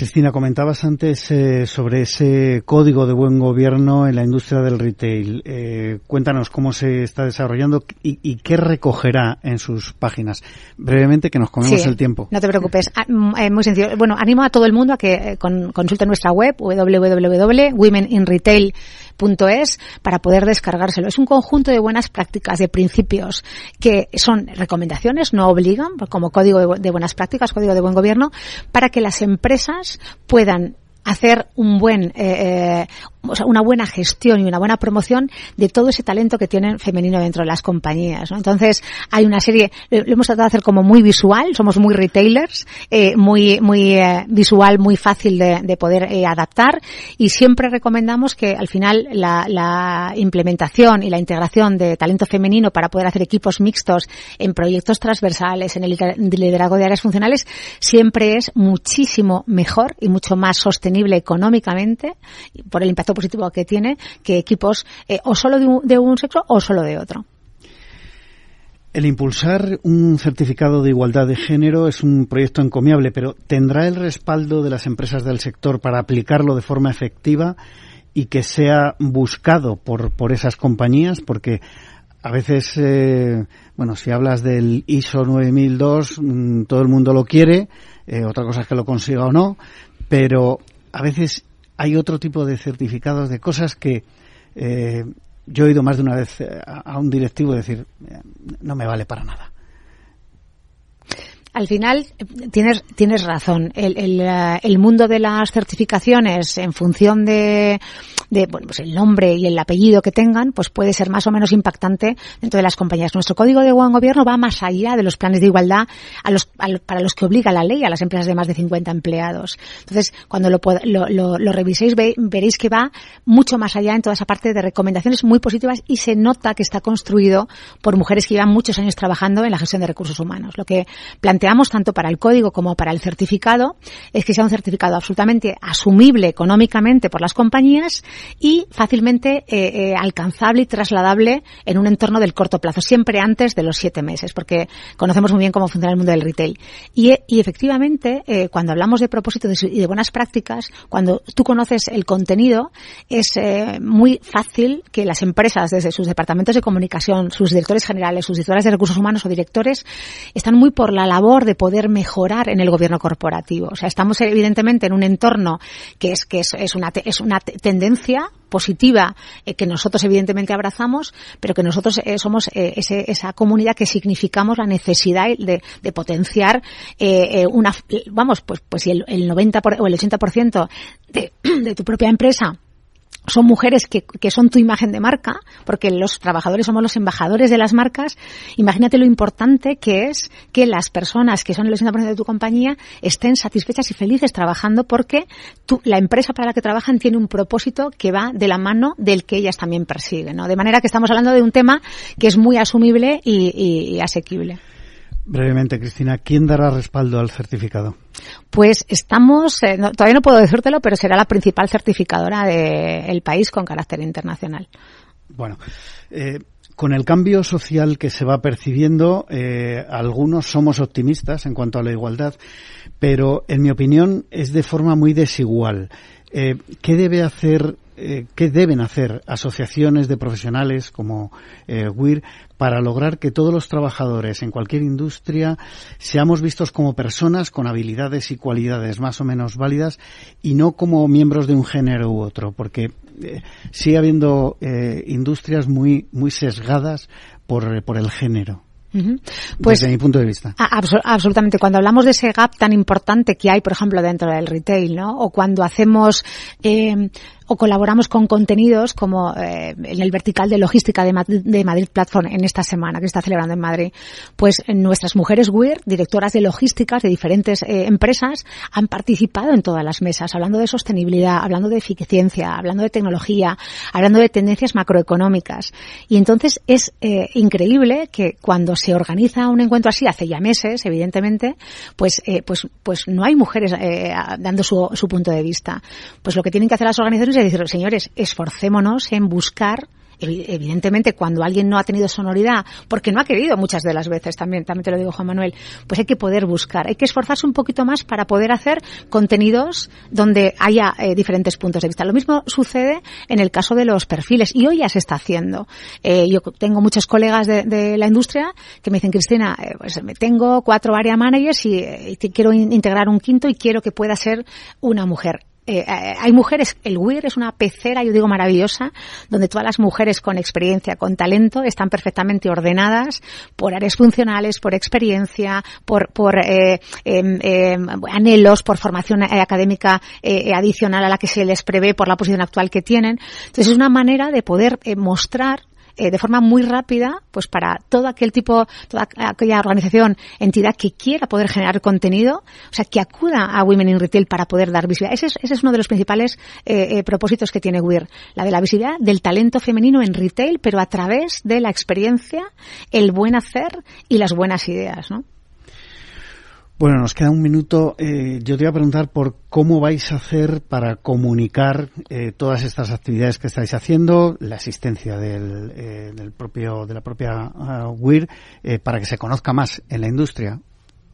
Cristina, comentabas antes eh, sobre ese código de buen gobierno en la industria del retail. Eh, cuéntanos cómo se está desarrollando y, qué recogerá en sus páginas. Brevemente, que nos comemos el tiempo.
No te preocupes. Ah, mm, eh, muy sencillo. Bueno, animo a todo el mundo a que consulte nuestra web www.womeninretail.com es para poder descargárselo. Es un conjunto de buenas prácticas, de principios que son recomendaciones, no obligan, como código de buenas prácticas, código de buen gobierno, para que las empresas puedan hacer un buen, eh, eh o sea, una buena gestión y una buena promoción de todo ese talento que tienen femenino dentro de las compañías. ¿no? Entonces, hay una serie, lo, hemos tratado de hacer como muy visual, somos muy retailers, eh, muy, muy eh, visual, muy fácil de, de poder eh, adaptar y siempre recomendamos que al final la, la, implementación y la integración de talento femenino para poder hacer equipos mixtos en proyectos transversales, en el liderazgo de áreas funcionales, siempre es muchísimo mejor y mucho más sostenible económicamente por el impacto positivo que tiene que equipos eh, o solo de un, sexo o solo de otro.
El impulsar un certificado de igualdad de género es un proyecto encomiable, pero ¿tendrá el respaldo de las empresas del sector para aplicarlo de forma efectiva y que sea buscado por, por esas compañías? Porque a veces, eh, bueno, si hablas del ISO 9002, mm, todo el mundo lo quiere, eh, otra cosa es que lo consiga o no, pero a veces hay otro tipo de certificados de cosas que eh, yo he oído más de una vez eh, a un directivo decir, no me vale para nada.
Al final tienes tienes razón. El, el, el, mundo de las certificaciones, en función de de bueno, pues el nombre y el apellido que tengan, pues puede ser más o menos impactante dentro de las compañías. Nuestro código de buen gobierno va más allá de los planes de igualdad a los, para los que obliga la ley a las empresas de más de 50 empleados. Entonces, cuando lo, lo, lo, reviséis, veréis que va mucho más allá en toda esa parte de recomendaciones muy positivas y se nota que está construido por mujeres que llevan muchos años trabajando en la gestión de recursos humanos. Lo que tanto para el código como para el certificado es que sea un certificado absolutamente asumible económicamente por las compañías y fácilmente eh, eh, alcanzable y trasladable en un entorno del corto plazo, siempre antes de los siete meses, porque conocemos muy bien cómo funciona el mundo del retail. Y, efectivamente, eh, cuando hablamos de propósitos y de buenas prácticas, cuando tú conoces el contenido, es muy fácil que las empresas, desde sus departamentos de comunicación, sus directores generales, sus directores de recursos humanos o directores, están muy por la labor de poder mejorar en el gobierno corporativo. O sea, estamos evidentemente en un entorno que es, que es, es una, es una tendencia positiva eh, que nosotros evidentemente abrazamos, pero que nosotros eh, somos eh, esa comunidad que significamos la necesidad de, potenciar una, vamos, pues, pues si el, el 90 o el 80% de, de tu propia empresa son mujeres que, que, son tu imagen de marca, porque los trabajadores somos los embajadores de las marcas. Imagínate lo importante que es que las personas que son el 80% de tu compañía estén satisfechas y felices trabajando porque tú, la empresa para la que trabajan tiene un propósito que va de la mano del que ellas también persiguen. ¿no? De manera que estamos hablando de un tema que es muy asumible y, y asequible.
Brevemente, Cristina, ¿quién dará respaldo al certificado?
Pues estamos, eh, todavía no puedo decírtelo, pero será la principal certificadora del país con carácter internacional.
Bueno, eh, con el cambio social que se va percibiendo, eh, algunos somos optimistas en cuanto a la igualdad, pero en mi opinión es de forma muy desigual. ¿Qué debe hacer eh, qué deben hacer asociaciones de profesionales como eh, WIR para lograr que todos los trabajadores en cualquier industria seamos vistos como personas con habilidades y cualidades más o menos válidas y no como miembros de un género u otro, porque eh, sigue habiendo industrias muy muy sesgadas por, por el género.
Pues,
Desde mi punto de vista.
absolutamente. Cuando hablamos de ese gap tan importante que hay, por ejemplo, dentro del retail, ¿no? O cuando hacemos eh, o colaboramos con contenidos como eh, en el vertical de logística de Madrid, Platform en esta semana que está celebrando en Madrid, pues nuestras mujeres WIR, directoras de logísticas de diferentes eh, empresas, han participado en todas las mesas, hablando de sostenibilidad, hablando de eficiencia, hablando de tecnología, hablando de tendencias macroeconómicas. Y entonces es eh, increíble que cuando se organiza un encuentro así, hace ya meses, evidentemente, pues, pues, pues no hay mujeres dando su, su punto de vista. Pues lo que tienen que hacer las organizaciones decir, señores, esforcémonos en buscar evidentemente cuando alguien no ha tenido sonoridad, porque no ha querido muchas de las veces, también, también te lo digo Juan Manuel, pues hay que poder buscar, hay que esforzarse un poquito más para poder hacer contenidos donde haya eh, diferentes puntos de vista. Lo mismo sucede en el caso de los perfiles y hoy ya se está haciendo. Eh, yo tengo muchos colegas de, la industria que me dicen, Cristina, eh, pues me tengo cuatro area managers y quiero integrar un quinto y quiero que pueda ser una mujer eh, eh, hay mujeres, el WIR es una pecera, yo digo maravillosa, donde todas las mujeres con experiencia, con talento, están perfectamente ordenadas por áreas funcionales, por experiencia, por, por eh, em, anhelos, por formación académica adicional a la que se les prevé por la posición actual que tienen. Entonces es una manera de poder mostrar eh, de forma muy rápida, pues para todo aquel tipo, toda aquella organización, entidad que quiera poder generar contenido, o sea, que acuda a Women in Retail para poder dar visibilidad. Ese es, ese es uno de los principales eh, eh, propósitos que tiene WIR, la de la visibilidad del talento femenino en retail, pero a través de la experiencia, el buen hacer y las buenas ideas, ¿no?
Bueno, nos queda un minuto. Eh, yo te voy a preguntar por cómo vais a hacer para comunicar eh, todas estas actividades que estáis haciendo, la asistencia del, eh, del propio, de la propia uh, para que se conozca más en la industria.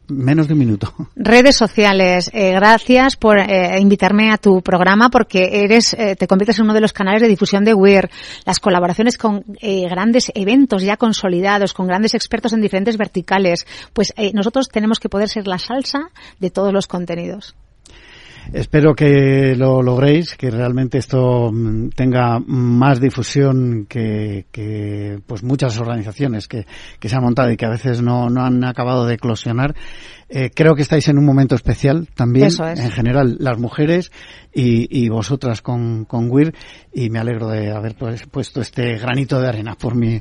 Menos de un minuto.
Redes sociales, eh, gracias por eh, invitarme a tu programa porque eres, eh, te conviertes en uno de los canales de difusión de WIR. Las colaboraciones con grandes eventos ya consolidados, con grandes expertos en diferentes verticales. Pues nosotros tenemos que poder ser la salsa de todos los contenidos.
Espero que lo logréis, que realmente esto mm, tenga más difusión que, que pues muchas organizaciones que, que, se han montado y que a veces no, no han acabado de eclosionar. Eh, creo que estáis en un momento especial también, en general, las mujeres y, y vosotras con, con WIR, y me alegro de haber pues, puesto este granito de arena por mi,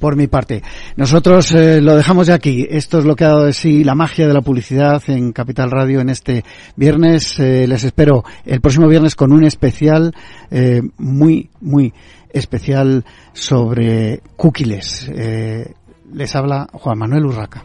por mi parte. Nosotros eh, lo dejamos de aquí. Esto es lo que ha dado de sí la magia de la publicidad en Capital Radio en este viernes. Eh, les espero el próximo viernes con un especial muy, muy especial sobre cookies. les habla Juan Manuel Urraca.